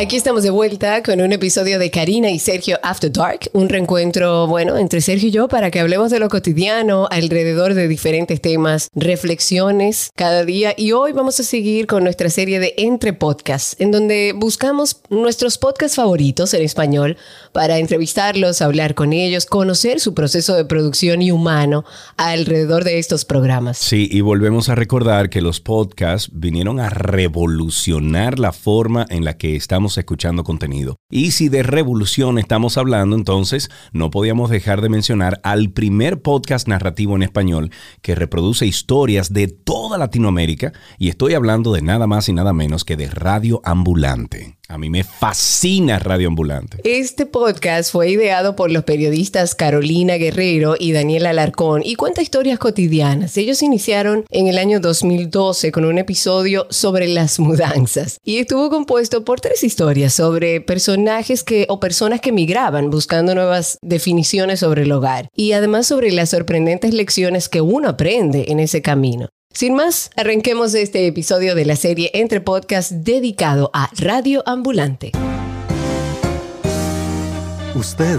Aquí estamos de vuelta con un episodio de Karina y Sergio After Dark, un reencuentro, bueno, entre Sergio y yo para que hablemos de lo cotidiano alrededor de diferentes temas, reflexiones cada día y hoy vamos a seguir con nuestra serie de Entre Podcasts, en donde buscamos nuestros podcasts favoritos en español para entrevistarlos, hablar con ellos, conocer su proceso de producción y humano alrededor de estos programas. Sí, y volvemos a recordar que los podcasts vinieron a revolucionar la forma en la que estamos escuchando contenido. Y si de revolución estamos hablando, entonces no podíamos dejar de mencionar al primer podcast narrativo en español que reproduce historias de toda Latinoamérica y estoy hablando de nada más y nada menos que de Radio Ambulante. A mí me fascina Radio Ambulante. Este podcast fue ideado por los periodistas Carolina Guerrero y Daniela Alarcón y cuenta historias cotidianas. Ellos iniciaron en el año 2012 con un episodio sobre las mudanzas y estuvo compuesto por tres historias sobre personajes que o personas que migraban buscando nuevas definiciones sobre el hogar y además sobre las sorprendentes lecciones que uno aprende en ese camino. Sin más, arranquemos este episodio de la serie Entre Podcast dedicado a Radio Ambulante. ¿Usted?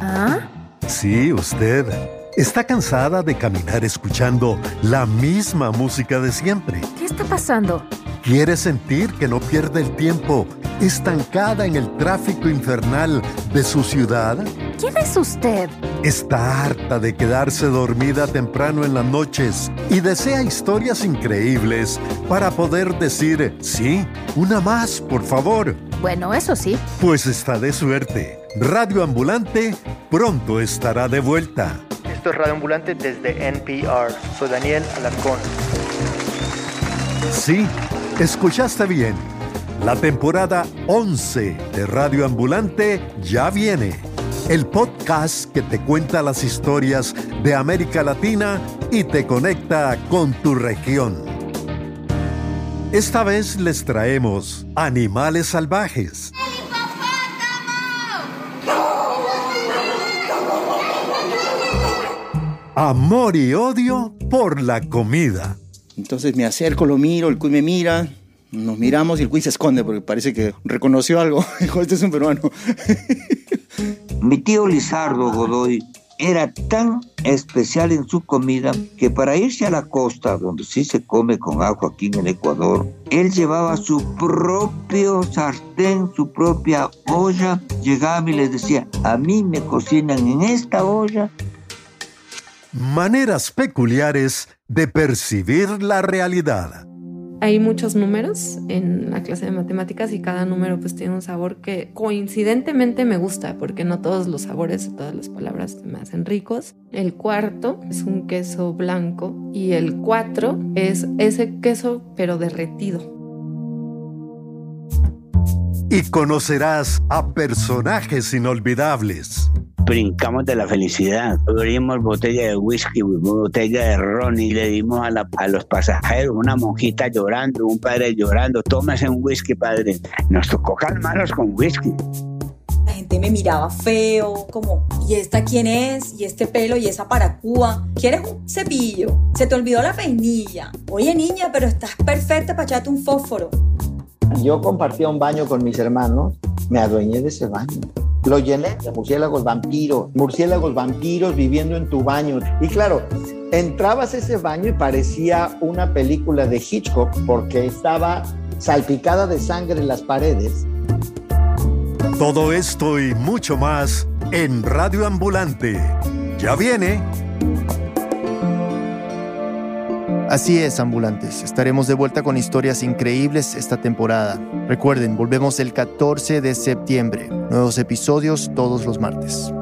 ¿Ah? Sí, usted. ¿Está cansada de caminar escuchando la misma música de siempre? ¿Qué está pasando? ¿Quiere sentir que no pierde el tiempo estancada en el tráfico infernal de su ciudad? ¿Quién es usted? ¿Está harta de quedarse dormida temprano en las noches y desea historias increíbles para poder decir, sí, una más, por favor? Bueno, eso sí. Pues está de suerte. Radio Ambulante pronto estará de vuelta. Esto es Radio Ambulante desde NPR. Soy Daniel Alarcón. Sí, escuchaste bien. La temporada 11 de Radio Ambulante ya viene. El podcast que te cuenta las historias de América Latina y te conecta con tu región. Esta vez les traemos animales salvajes. Amor y odio por la comida. Entonces me acerco, lo miro, el cuy me mira, nos miramos y el cuy se esconde porque parece que reconoció algo. Dijo, este es un peruano. Mi tío Lizardo Godoy era tan especial en su comida que para irse a la costa, donde sí se come con ajo aquí en el Ecuador, él llevaba su propio sartén, su propia olla, llegaba y les decía, a mí me cocinan en esta olla. Maneras peculiares de percibir la realidad. Hay muchos números en la clase de matemáticas y cada número pues tiene un sabor que coincidentemente me gusta porque no todos los sabores, todas las palabras me hacen ricos. El cuarto es un queso blanco y el cuatro es ese queso pero derretido. Y conocerás a personajes inolvidables brincamos de la felicidad. Abrimos botella de whisky, botella de ron y le dimos a, a los pasajeros una monjita llorando, un padre llorando. Tómese un whisky, padre. Nos tocó calmarnos con whisky. La gente me miraba feo, como, ¿y esta quién es? ¿Y este pelo? ¿Y esa paracúa? ¿Quieres un cepillo? ¿Se te olvidó la peinilla? Oye, niña, pero estás perfecta para echarte un fósforo. Yo compartía un baño con mis hermanos, me adueñé de ese baño. Lo llené de murciélagos vampiros, murciélagos vampiros viviendo en tu baño. Y claro, entrabas a ese baño y parecía una película de Hitchcock porque estaba salpicada de sangre en las paredes. Todo esto y mucho más en Radio Ambulante. Ya viene. Así es, ambulantes. Estaremos de vuelta con historias increíbles esta temporada. Recuerden, volvemos el 14 de septiembre. Nuevos episodios todos los martes.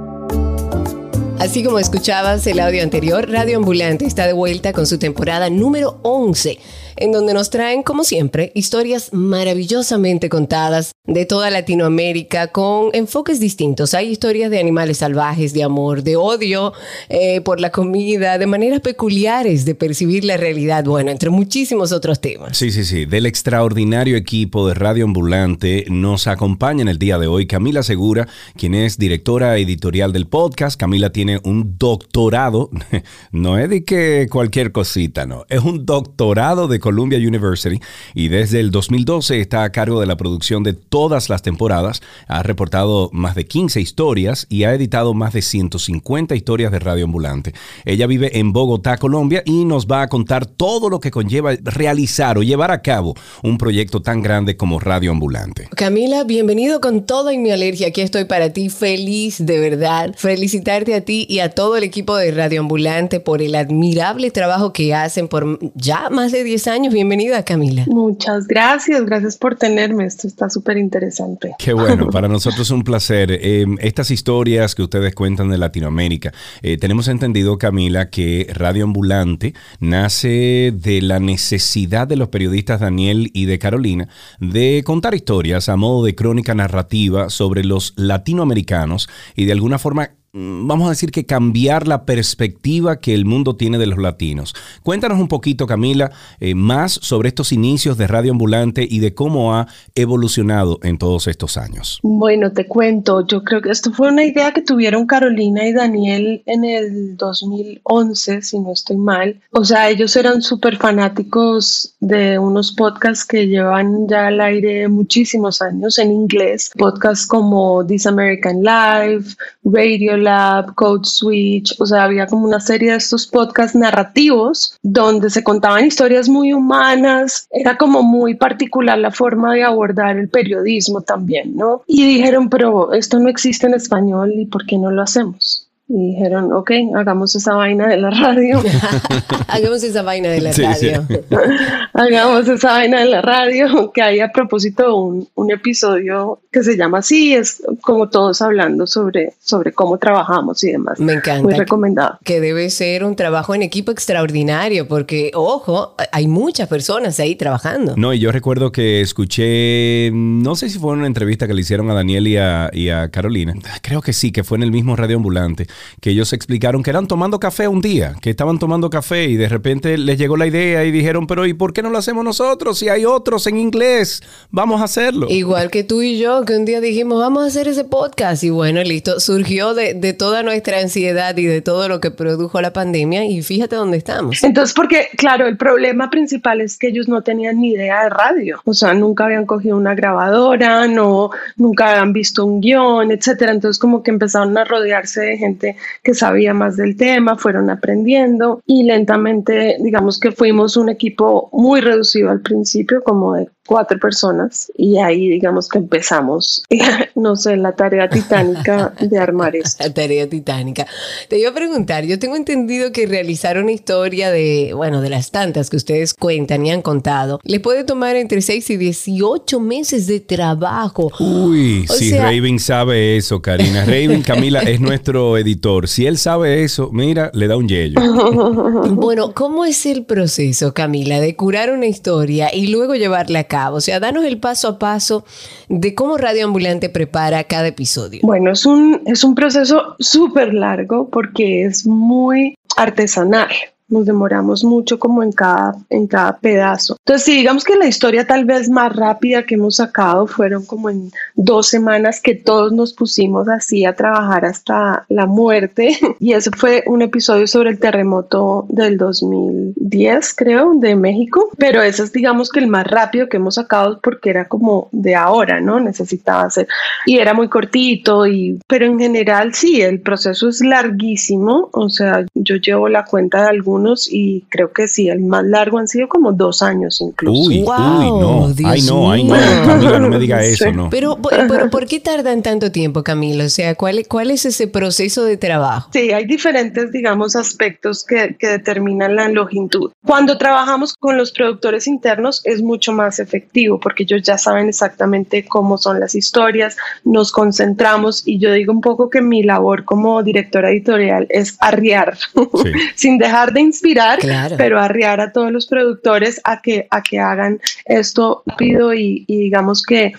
Así como escuchabas el audio anterior, Radio Ambulante está de vuelta con su temporada número 11 en donde nos traen, como siempre, historias maravillosamente contadas de toda Latinoamérica con enfoques distintos. Hay historias de animales salvajes, de amor, de odio eh, por la comida, de maneras peculiares de percibir la realidad, bueno, entre muchísimos otros temas. Sí, sí, sí. Del extraordinario equipo de Radio Ambulante nos acompaña en el día de hoy Camila Segura, quien es directora editorial del podcast. Camila tiene un doctorado, no es de que cualquier cosita, no, es un doctorado de Columbia University y desde el 2012 está a cargo de la producción de todas las temporadas. Ha reportado más de 15 historias y ha editado más de 150 historias de radio ambulante. Ella vive en Bogotá, Colombia y nos va a contar todo lo que conlleva realizar o llevar a cabo un proyecto tan grande como Radio Ambulante. Camila, bienvenido con todo y mi alergia. Aquí estoy para ti, feliz de verdad. Felicitarte a ti y a todo el equipo de Radio Ambulante por el admirable trabajo que hacen por ya más de 10 años. Bienvenida, Camila. Muchas gracias, gracias por tenerme. Esto está súper interesante. Qué bueno, para nosotros es un placer. Eh, estas historias que ustedes cuentan de Latinoamérica, eh, tenemos entendido, Camila, que Radio Ambulante nace de la necesidad de los periodistas Daniel y de Carolina de contar historias a modo de crónica narrativa sobre los latinoamericanos y de alguna forma vamos a decir que cambiar la perspectiva que el mundo tiene de los latinos. Cuéntanos un poquito, Camila, eh, más sobre estos inicios de Radio Ambulante y de cómo ha evolucionado en todos estos años. Bueno, te cuento, yo creo que esto fue una idea que tuvieron Carolina y Daniel en el 2011, si no estoy mal. O sea, ellos eran súper fanáticos de unos podcasts que llevan ya al aire muchísimos años en inglés, podcasts como This American Life, Radio Lab, Code Switch, o sea, había como una serie de estos podcasts narrativos donde se contaban historias muy humanas, era como muy particular la forma de abordar el periodismo también, ¿no? Y dijeron, pero esto no existe en español y ¿por qué no lo hacemos? y dijeron, ok, hagamos esa vaina de la radio. hagamos esa vaina de la radio. hagamos esa vaina de la radio, que hay a propósito un, un, episodio que se llama así, es como todos hablando sobre, sobre cómo trabajamos y demás. Me encanta. Muy recomendado. Que debe ser un trabajo en equipo extraordinario, porque, ojo, hay muchas personas ahí trabajando. No, y yo recuerdo que escuché, no sé si fue en una entrevista que le hicieron a Daniel y a, y a Carolina, creo que sí, que fue en el mismo Radio Ambulante que ellos explicaron que eran tomando café un día, que estaban tomando café y de repente les llegó la idea y dijeron, pero ¿y por qué no lo hacemos nosotros? Si hay otros en inglés, vamos a hacerlo. Igual que tú y yo, que un día dijimos, vamos a hacer ese podcast y bueno, listo, surgió de, de toda nuestra ansiedad y de todo lo que produjo la pandemia y fíjate dónde estamos. Entonces, porque claro, el problema principal es que ellos no tenían ni idea de radio, o sea, nunca habían cogido una grabadora, no, nunca habían visto un guion, etcétera. Entonces, como que empezaron a rodearse de gente que sabía más del tema, fueron aprendiendo y lentamente, digamos que fuimos un equipo muy reducido al principio, como de cuatro personas y ahí digamos que empezamos, no sé, la tarea titánica de armar esto. La tarea titánica. Te iba a preguntar, yo tengo entendido que realizar una historia de, bueno, de las tantas que ustedes cuentan y han contado, le puede tomar entre 6 y 18 meses de trabajo. Uy, si Raven sabe eso, Karina. Raven, Camila, es nuestro editor. Si él sabe eso, mira, le da un yello. bueno, ¿cómo es el proceso, Camila, de curar una historia y luego llevarla a cabo? O sea, danos el paso a paso de cómo Radio Ambulante prepara cada episodio. Bueno, es un, es un proceso súper largo porque es muy artesanal nos demoramos mucho como en cada, en cada pedazo. Entonces, si digamos que la historia tal vez más rápida que hemos sacado fueron como en dos semanas que todos nos pusimos así a trabajar hasta la muerte. Y ese fue un episodio sobre el terremoto del 2010, creo, de México. Pero ese es digamos que el más rápido que hemos sacado porque era como de ahora, ¿no? Necesitaba hacer. Y era muy cortito, y, pero en general sí, el proceso es larguísimo. O sea, yo llevo la cuenta de algún y creo que sí, el más largo han sido como dos años incluso. Uy, uy, no. ay, no, ay, no. Camila, no me diga eso, no. Pero, pero, ¿por qué tardan tanto tiempo, Camilo? O sea, ¿cuál, ¿cuál es ese proceso de trabajo? Sí, hay diferentes, digamos, aspectos que, que determinan la longitud. Cuando trabajamos con los productores internos es mucho más efectivo porque ellos ya saben exactamente cómo son las historias, nos concentramos y yo digo un poco que mi labor como directora editorial es arriar, sin dejar de inspirar, pero arriar a todos los productores a que, a que hagan esto rápido y, digamos que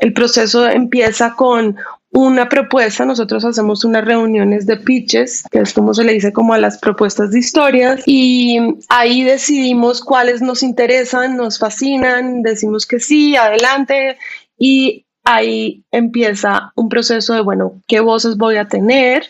el proceso empieza con una propuesta, nosotros hacemos unas reuniones de pitches, que es como se le dice como a las propuestas de historias, y ahí decidimos cuáles nos interesan, nos fascinan, decimos que sí, adelante, y ahí empieza un proceso de, bueno, ¿qué voces voy a tener?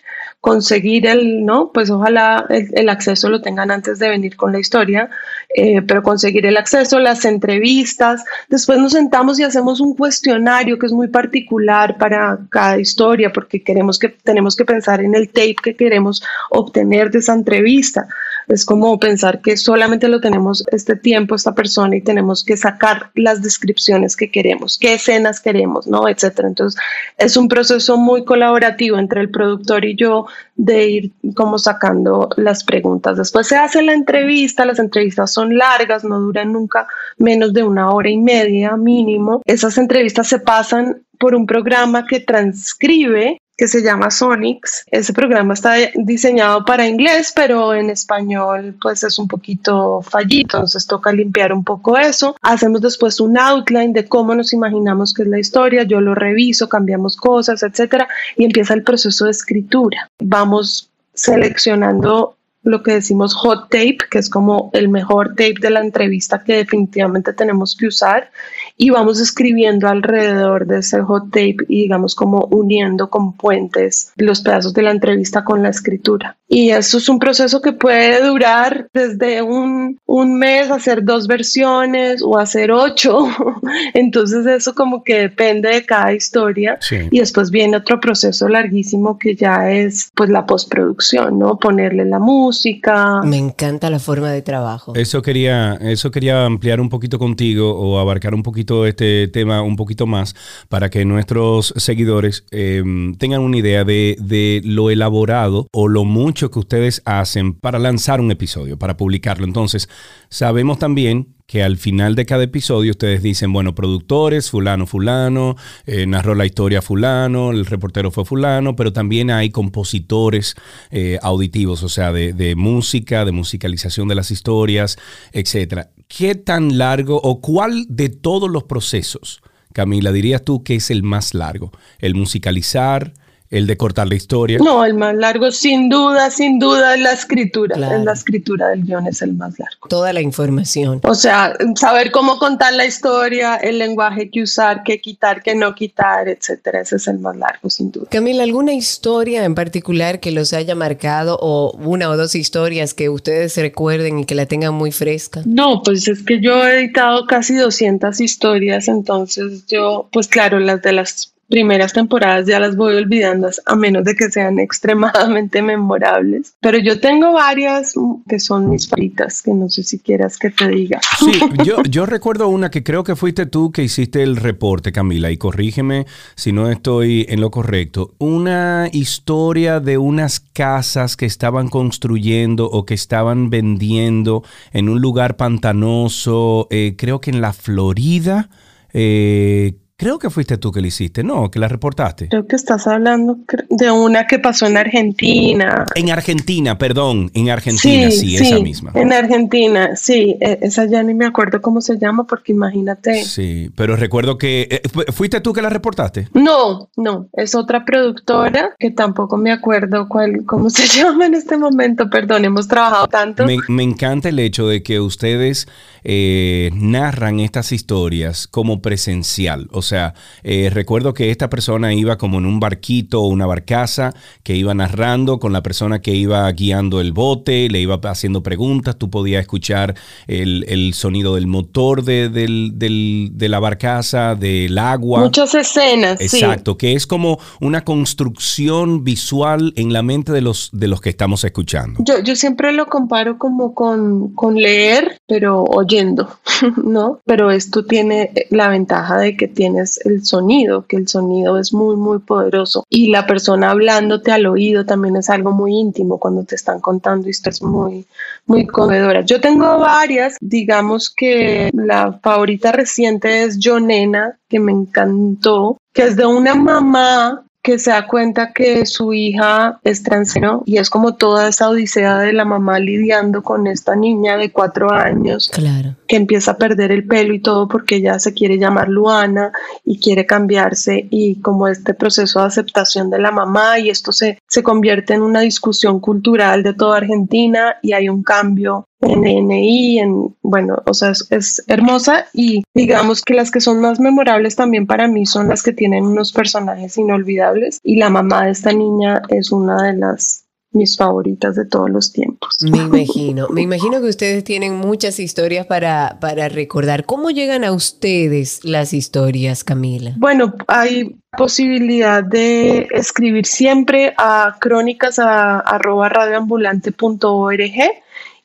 Conseguir el, ¿no? Pues ojalá el, acceso lo tengan antes de venir con la historia, eh, pero conseguir el acceso, las entrevistas. Después nos sentamos y hacemos un cuestionario que es muy particular para cada historia, porque queremos que, tenemos que pensar en el tape que queremos obtener de esa entrevista. Es como pensar que solamente lo tenemos este tiempo, esta persona, y tenemos que sacar las descripciones que queremos, qué escenas queremos, ¿no? Etcétera. Entonces, es un proceso muy colaborativo entre el productor y yo de ir como sacando las preguntas. Después se hace la entrevista, las entrevistas son largas, no duran nunca menos de una hora y media mínimo. Esas entrevistas se pasan por un programa que transcribe que se llama Sonics. Ese programa está diseñado para inglés, pero en español pues es un poquito fallito, entonces toca limpiar un poco eso. Hacemos después un outline de cómo nos imaginamos que es la historia, yo lo reviso, cambiamos cosas, etcétera, y empieza el proceso de escritura. Vamos seleccionando lo que decimos hot tape, que es como el mejor tape de la entrevista que definitivamente tenemos que usar y vamos escribiendo alrededor de ese hot tape y digamos como uniendo con puentes los pedazos de la entrevista con la escritura. Y eso es un proceso que puede durar desde un, un mes, hacer dos versiones o hacer ocho. Entonces eso como que depende de cada historia. Y después viene otro proceso larguísimo que ya es pues la postproducción, ¿no? Ponerle la música. Me encanta la forma de trabajo. Eso quería, eso quería ampliar un poquito contigo o abarcar un poquito este tema un poquito más para que nuestros seguidores eh, tengan una idea de, de lo elaborado o lo mucho que ustedes hacen para lanzar un episodio, para publicarlo. Entonces, sabemos también que al final de cada episodio ustedes dicen, bueno, productores, fulano, fulano, eh, narró la historia fulano, el reportero fue fulano, pero también hay compositores eh, auditivos, o sea, de, de, música, de musicalización de las historias, etcétera. ¿Qué tan largo o cuál de todos los procesos, Camila, dirías tú que es el más largo? ¿El musicalizar? El de cortar la historia. No, el más largo, sin duda, sin duda, es la escritura. Es la escritura del guion es el más largo. Toda la información. O sea, saber cómo contar la historia, el lenguaje que usar, qué quitar, qué no quitar, etcétera. Ese es el más largo, sin duda. Camila, ¿alguna historia en particular que los haya marcado o una o dos historias que ustedes recuerden y que la tengan muy fresca? No, pues es que yo he editado casi 200 historias, entonces yo, pues claro, las de las primeras temporadas ya las voy olvidando a menos de que sean extremadamente memorables. Pero yo tengo varias que son mis favoritas, que no sé si quieras que te diga. Sí, yo, yo recuerdo una que creo que fuiste tú que hiciste el reporte, Camila, y corrígeme si no estoy en lo correcto. Una historia de unas casas que estaban construyendo o que estaban vendiendo en un lugar pantanoso, eh, creo que en la Florida. Eh, Creo que fuiste tú que la hiciste, no, que la reportaste. Creo que estás hablando de una que pasó en Argentina. En Argentina, perdón, en Argentina, sí, esa misma. En Argentina, sí, e, esa ya ni me acuerdo cómo se llama porque imagínate. Sí, pero recuerdo que eh, fuiste tú que la reportaste. No, no, es otra productora que tampoco me acuerdo cuál, cómo se llama en este momento, perdón, hemos trabajado tanto. Me, me encanta el hecho de que ustedes eh, narran estas historias como presencial, o sea, eh, recuerdo que esta persona iba como en un barquito o una barcaza que iba narrando con la persona que iba guiando el bote, le iba haciendo preguntas, tú podías escuchar el, el sonido del motor de, del, del, de, la barcaza, del agua. Muchas escenas. Exacto, que es como una construcción visual en la mente de los, de los que estamos escuchando. Yo, yo siempre lo comparo como con, con leer, pero oyendo, ¿no? Pero esto tiene la ventaja de que tiene el sonido, que el sonido es muy, muy poderoso. Y la persona hablándote al oído también es algo muy íntimo cuando te están contando historias muy, muy conmovedoras. Yo tengo varias, digamos que la favorita reciente es Jonena, que me encantó, que es de una mamá que se da cuenta que su hija es transgénero y es como toda esa odisea de la mamá lidiando con esta niña de cuatro años claro. que empieza a perder el pelo y todo porque ella se quiere llamar Luana y quiere cambiarse y como este proceso de aceptación de la mamá y esto se, se convierte en una discusión cultural de toda Argentina y hay un cambio en NI, en, bueno, o sea, es, es, hermosa y digamos que las que son más memorables también para mí son las que tienen unos personajes inolvidables y la mamá de esta niña es una de las mis favoritas de todos los tiempos. Me imagino, me imagino que ustedes tienen muchas historias para, para recordar. ¿Cómo llegan a ustedes las historias, Camila? Bueno, hay posibilidad de escribir siempre a crónicas a, arroba radioambulante.org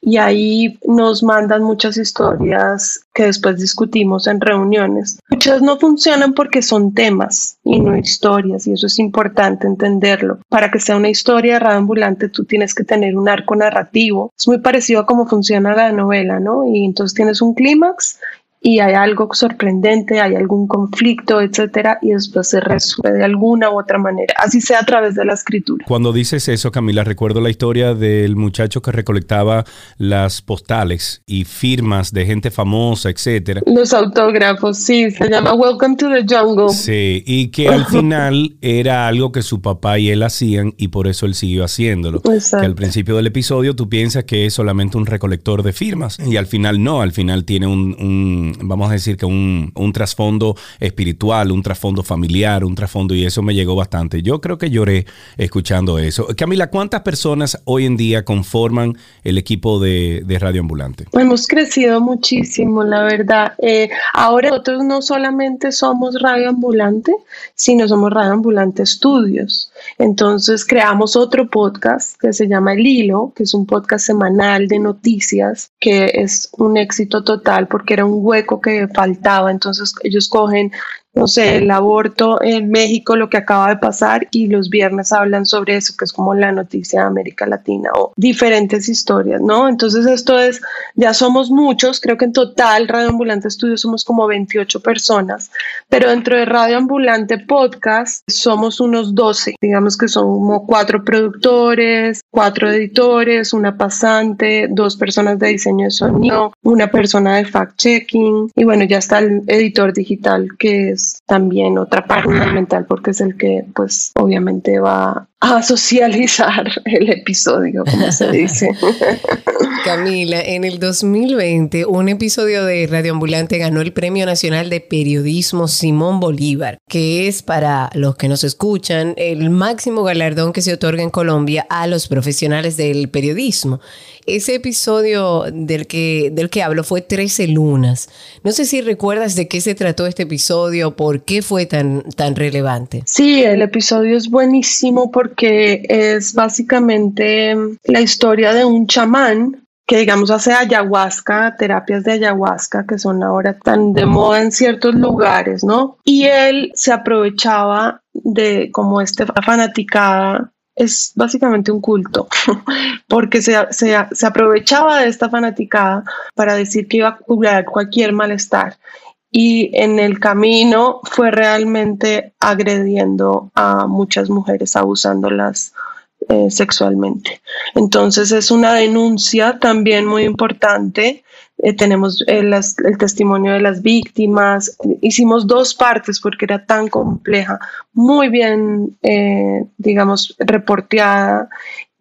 y ahí nos mandan muchas historias que después discutimos en reuniones. Muchas no funcionan porque son temas y no historias y eso es importante entenderlo. Para que sea una historia de ambulante tú tienes que tener un arco narrativo. Es muy parecido a cómo funciona la novela, ¿no? Y entonces tienes un clímax y hay algo sorprendente, hay algún conflicto, etcétera, y después se resuelve de alguna u otra manera, así sea a través de la escritura. Cuando dices eso, Camila, recuerdo la historia del muchacho que recolectaba las postales y firmas de gente famosa, etcétera. Los autógrafos, sí, se llama Welcome to the Jungle. Sí, y que al final era algo que su papá y él hacían y por eso él siguió haciéndolo. Exacto. Que al principio del episodio tú piensas que es solamente un recolector de firmas y al final no, al final tiene un vamos a decir que un, un trasfondo espiritual, un trasfondo familiar, un trasfondo, y eso me llegó bastante. Yo creo que lloré escuchando eso. Camila, ¿cuántas personas hoy en día conforman el equipo de, de Radio Ambulante? Hemos crecido muchísimo, la verdad. Eh, ahora nosotros no solamente somos Radio Ambulante, sino somos Radio Ambulante Estudios. Entonces creamos otro podcast que se llama El Hilo, que es un podcast semanal de noticias, que es un éxito total porque era un que faltaba. Entonces ellos cogen no sé, el aborto en México, lo que acaba de pasar, y los viernes hablan sobre eso, que es como la noticia de América Latina o diferentes historias, ¿no? Entonces esto es, ya somos muchos, creo que en total Radio Ambulante Estudios somos como 28 personas, pero dentro de Radio Ambulante Podcast somos unos 12, digamos que son como cuatro productores, cuatro editores, una pasante, dos personas de diseño de sonido, una persona de fact-checking, y bueno, ya está el editor digital que es también otra parte fundamental porque es el que pues obviamente va a socializar el episodio, como se dice. Camila, en el 2020 un episodio de Radio Ambulante ganó el Premio Nacional de Periodismo Simón Bolívar, que es para los que nos escuchan el máximo galardón que se otorga en Colombia a los profesionales del periodismo. Ese episodio del que, del que hablo fue 13 lunas. No sé si recuerdas de qué se trató este episodio, por qué fue tan, tan relevante. Sí, el episodio es buenísimo porque es básicamente la historia de un chamán que digamos hace ayahuasca, terapias de ayahuasca que son ahora tan de moda en ciertos lugares, ¿no? Y él se aprovechaba de como este fanaticada es básicamente un culto, porque se, se, se, aprovechaba de esta fanaticada para decir que iba a curar cualquier malestar. Y en el camino fue realmente agrediendo a muchas mujeres, abusándolas eh, sexualmente. Entonces es una denuncia también muy importante eh, tenemos el, eh, el, testimonio de las víctimas. Hicimos dos partes porque era tan compleja, muy bien, digamos, reporteada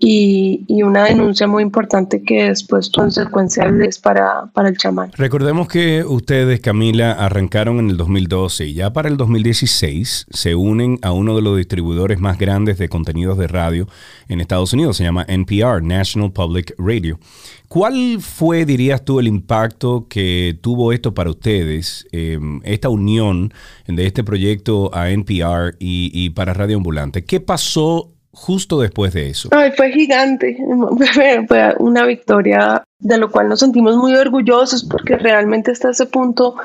y, y, una denuncia muy importante que después consecuenciales para, para el chamán. Recordemos que ustedes, Camila, arrancaron en el 2012 y ya para el 2016 se unen a uno de los distribuidores más grandes de contenidos de radio en Estados Unidos, se llama NPR, National Public Radio. ¿Cuál fue, dirías tú, el impacto que tuvo esto para ustedes, em, esta unión de este proyecto a NPR y, y para Radio Ambulante? ¿Qué pasó justo después de eso? Ay, fue gigante, fue una victoria de lo cual nos sentimos muy orgullosos porque realmente hasta ese punto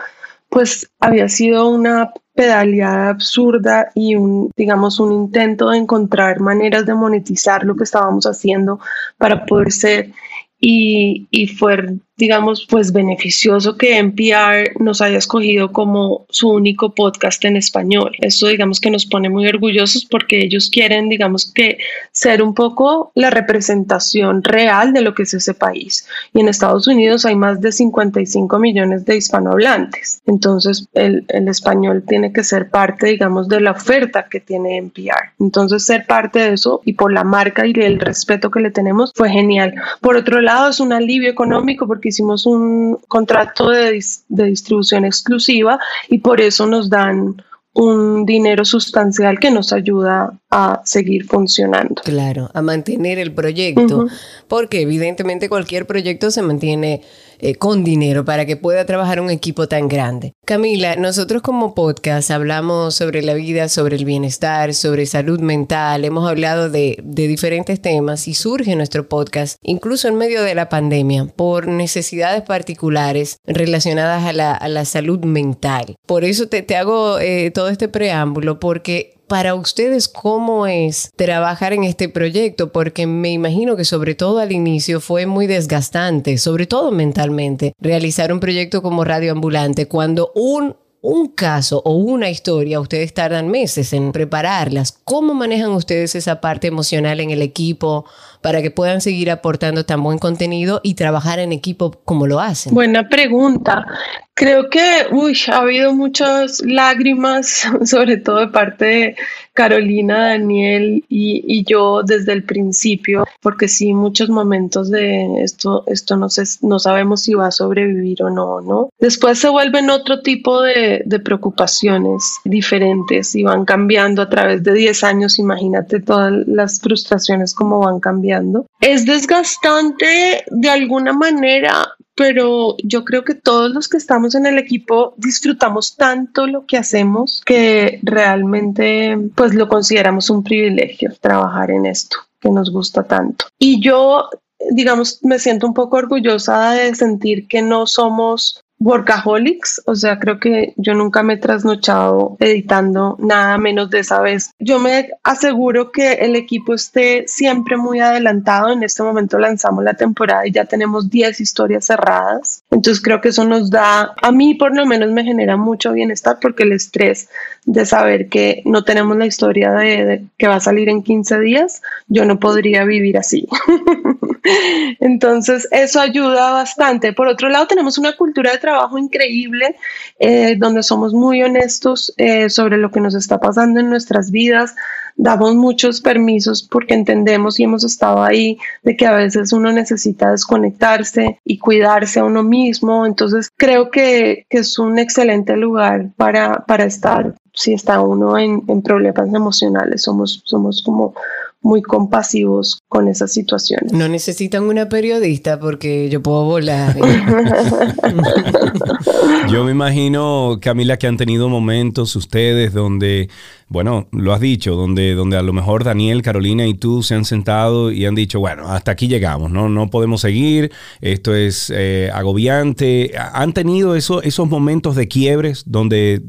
pues había sido una pedaleada absurda y un, digamos, un intento de encontrar maneras de monetizar lo que estábamos haciendo para poder ser y, y, fue digamos, pues beneficioso que NPR nos haya escogido como su único podcast en español. Esto, digamos, que nos pone muy orgullosos porque ellos quieren, digamos, que ser un poco la representación real de lo que es ese país. Y en Estados Unidos hay más de 55 millones de hispanohablantes. Entonces, el, el español tiene que ser parte, digamos, de la oferta que tiene NPR. Entonces, ser parte de eso y por la marca y el respeto que le tenemos fue genial. Por otro lado, es un alivio económico porque hicimos un contrato de, de distribución exclusiva y por eso nos dan un dinero sustancial que nos ayuda a seguir funcionando. Claro, a mantener el proyecto, porque evidentemente cualquier proyecto se mantiene eh, con dinero para que pueda trabajar un equipo tan grande. Camila, nosotros como podcast hablamos sobre la vida, sobre el bienestar, sobre salud mental, hemos hablado de, diferentes temas y surge nuestro podcast, incluso en medio de la pandemia, por necesidades particulares relacionadas a la, salud mental. Por eso te, te hago eh, todo este preámbulo, porque para ustedes cómo es trabajar en este proyecto, porque me imagino que sobre todo al inicio fue muy desgastante, sobre todo mentalmente, realizar un proyecto como Radio Ambulante cuando un un caso o una historia, ustedes tardan meses en prepararlas. ¿Cómo manejan ustedes esa parte emocional en el equipo para que puedan seguir aportando tan buen contenido y trabajar en equipo como lo hacen? Buena pregunta. Creo que uy, ha habido muchas lágrimas, sobre todo de parte de Carolina, Daniel y, y, yo desde el principio, porque sí, muchos momentos de esto, esto no, sé, no sabemos si va a sobrevivir o no, ¿no? Después se vuelven otro tipo de, de preocupaciones diferentes y van cambiando a través de 10 años, imagínate todas las frustraciones como van cambiando. Es desgastante de alguna manera, pero yo creo que todos los que estamos en el equipo disfrutamos tanto lo que hacemos que realmente pues lo consideramos un privilegio trabajar en esto que nos gusta tanto. Y yo digamos, me siento un poco orgullosa de sentir que no somos workaholics, o sea, creo que yo nunca me he trasnochado editando nada menos de esa vez. Yo me aseguro que el equipo esté siempre muy adelantado. En este momento lanzamos la temporada y ya tenemos 10 historias cerradas. Entonces creo que eso nos da, a mí por lo menos me genera mucho bienestar porque el estrés de saber que no tenemos la historia de, que va a salir en 15 días, yo no podría vivir así. Entonces, eso ayuda bastante. Por otro lado, tenemos una cultura de trabajo increíble, eh, donde somos muy honestos eh, sobre lo que nos está pasando en nuestras vidas. Damos muchos permisos porque entendemos y hemos estado ahí de que a veces uno necesita desconectarse y cuidarse a uno mismo. Entonces, creo que, que es un excelente lugar para, para estar si está uno en, en problemas emocionales. Somos, somos como muy compasivos con esas situaciones. No necesitan una periodista porque yo puedo volar. yo me imagino, Camila, que han tenido momentos ustedes donde, bueno, lo has dicho, donde, donde a lo mejor Daniel, Carolina y tú se han sentado y han dicho, bueno, hasta aquí llegamos, no, no podemos seguir, esto es eh, agobiante. ¿Han tenido eso, esos momentos de quiebres donde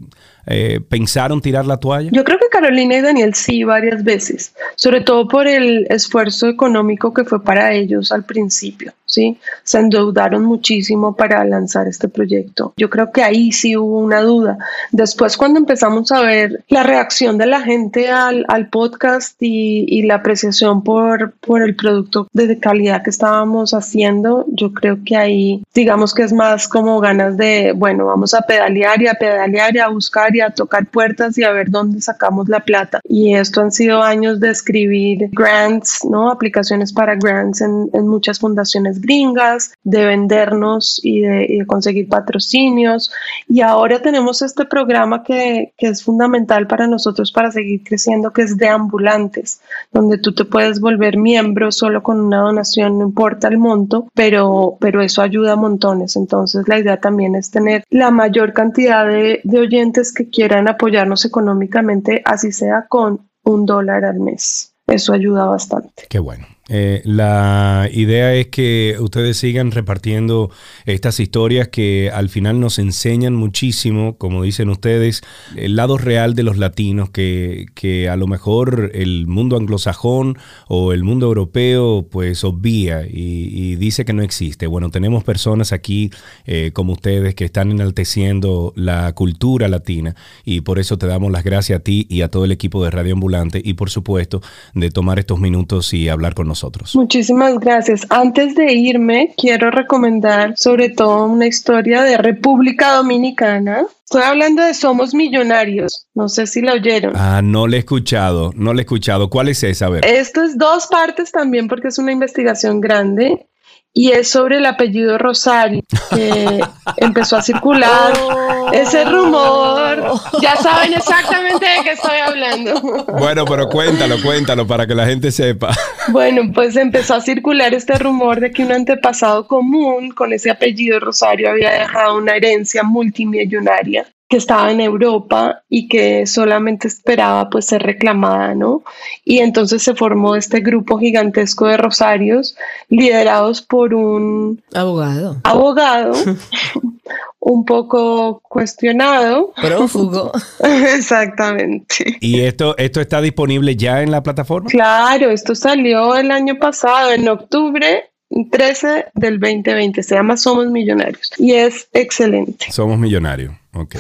eh, pensaron tirar la toalla? Yo creo que Carolina y Daniel sí, varias veces, sobre todo por el esfuerzo económico que fue para ellos al principio. ¿Sí? Se endeudaron muchísimo para lanzar este proyecto. Yo creo que ahí sí hubo una duda. Después, cuando empezamos a ver la reacción de la gente al, al podcast y, y, la apreciación por, por el producto de calidad que estábamos haciendo, yo creo que ahí, digamos que es más como ganas de, bueno, vamos a pedalear y a pedalear y a buscar y a tocar puertas y a ver dónde sacamos la plata. Y esto han sido años de escribir grants, ¿no? Aplicaciones para grants en, en muchas fundaciones gringas, de vendernos y de, conseguir patrocinios. Y ahora tenemos este programa que, que, es fundamental para nosotros para seguir creciendo, que es de ambulantes, donde tú te puedes volver miembro solo con una donación, no importa el monto, pero, pero eso ayuda a montones. Entonces la idea también es tener la mayor cantidad de, de oyentes que quieran apoyarnos económicamente, así sea con un dólar al mes. Eso ayuda bastante. Qué bueno. Eh, la idea es que ustedes sigan repartiendo estas historias que al final nos enseñan muchísimo, como dicen ustedes, el lado real de los latinos que, que a lo mejor el mundo anglosajón o el mundo europeo pues obvia y, dice que no existe. Bueno, tenemos personas aquí eh, como ustedes que están enalteciendo la cultura latina y por eso te damos las gracias a ti y a todo el equipo de Radio Ambulante y por supuesto de tomar estos minutos y hablar con nosotros. Muchísimas gracias. Antes de irme, quiero recomendar sobre todo una historia de República Dominicana. Estoy hablando de Somos Millonarios. No sé si la oyeron. Ah, no le he escuchado, no le he escuchado. ¿Cuál es esa? A ver. Esto es dos partes también porque es una investigación grande y es sobre el apellido Rosario, que empezó a circular oh. ese rumor. Ya saben exactamente de qué estoy hablando. Bueno, pero cuéntalo, cuéntalo para que la gente sepa. Bueno, pues empezó a circular este rumor de que un antepasado común con ese apellido Rosario había dejado una herencia multimillonaria que estaba en Europa y que solamente esperaba pues ser reclamada, ¿no? Y entonces se formó este grupo gigantesco de rosarios liderados por un abogado. Abogado un poco cuestionado. Prófugo. Exactamente. ¿Y esto, esto está disponible ya en la plataforma? Claro, esto salió el año pasado, en octubre 13 del 2020. Se llama Somos Millonarios y es excelente. Somos Millonarios.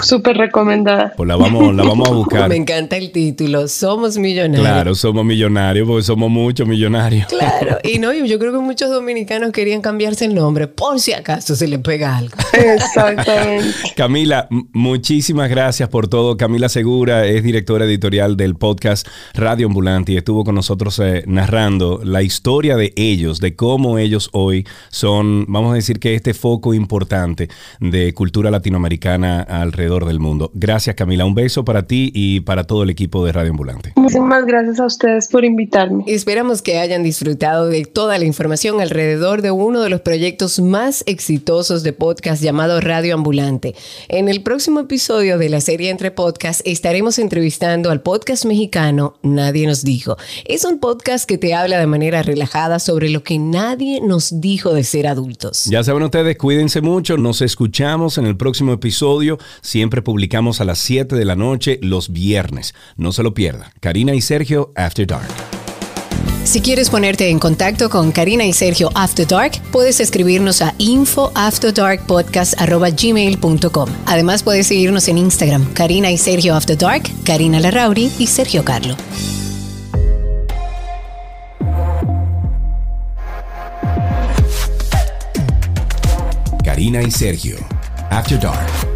Súper recomendada. Pues la vamos, la vamos a buscar. Me encanta el título. Somos millonarios. Claro, somos millonarios porque somos muchos millonarios. Claro. Y no, yo creo que muchos dominicanos querían cambiarse el nombre por si acaso se le pega algo. Exactamente. Camila, muchísimas gracias por todo. Camila Segura es directora editorial del podcast Radio Ambulante y estuvo con nosotros eh, narrando la historia de ellos, de cómo ellos hoy son, vamos a decir que este foco importante de cultura latinoamericana alrededor del mundo. Gracias Camila, un beso para ti y para todo el equipo de Radio Ambulante. Muchísimas gracias a ustedes por invitarme. Esperamos que hayan disfrutado de toda la información alrededor de uno de los proyectos más exitosos de podcast llamado Radio Ambulante. En el próximo episodio de la serie Entre Podcast estaremos entrevistando al podcast mexicano Nadie nos dijo. Es un podcast que te habla de manera relajada sobre lo que nadie nos dijo de ser adultos. Ya saben ustedes, cuídense mucho, nos escuchamos en el próximo episodio. Siempre publicamos a las 7 de la noche los viernes. No se lo pierda. Karina y Sergio After Dark. Si quieres ponerte en contacto con Karina y Sergio After Dark, puedes escribirnos a infoafterdarkpodcast.gmail.com. Además, puedes seguirnos en Instagram, Karina y Sergio After Dark, Karina Larrauri y Sergio Carlo. Karina y Sergio After Dark.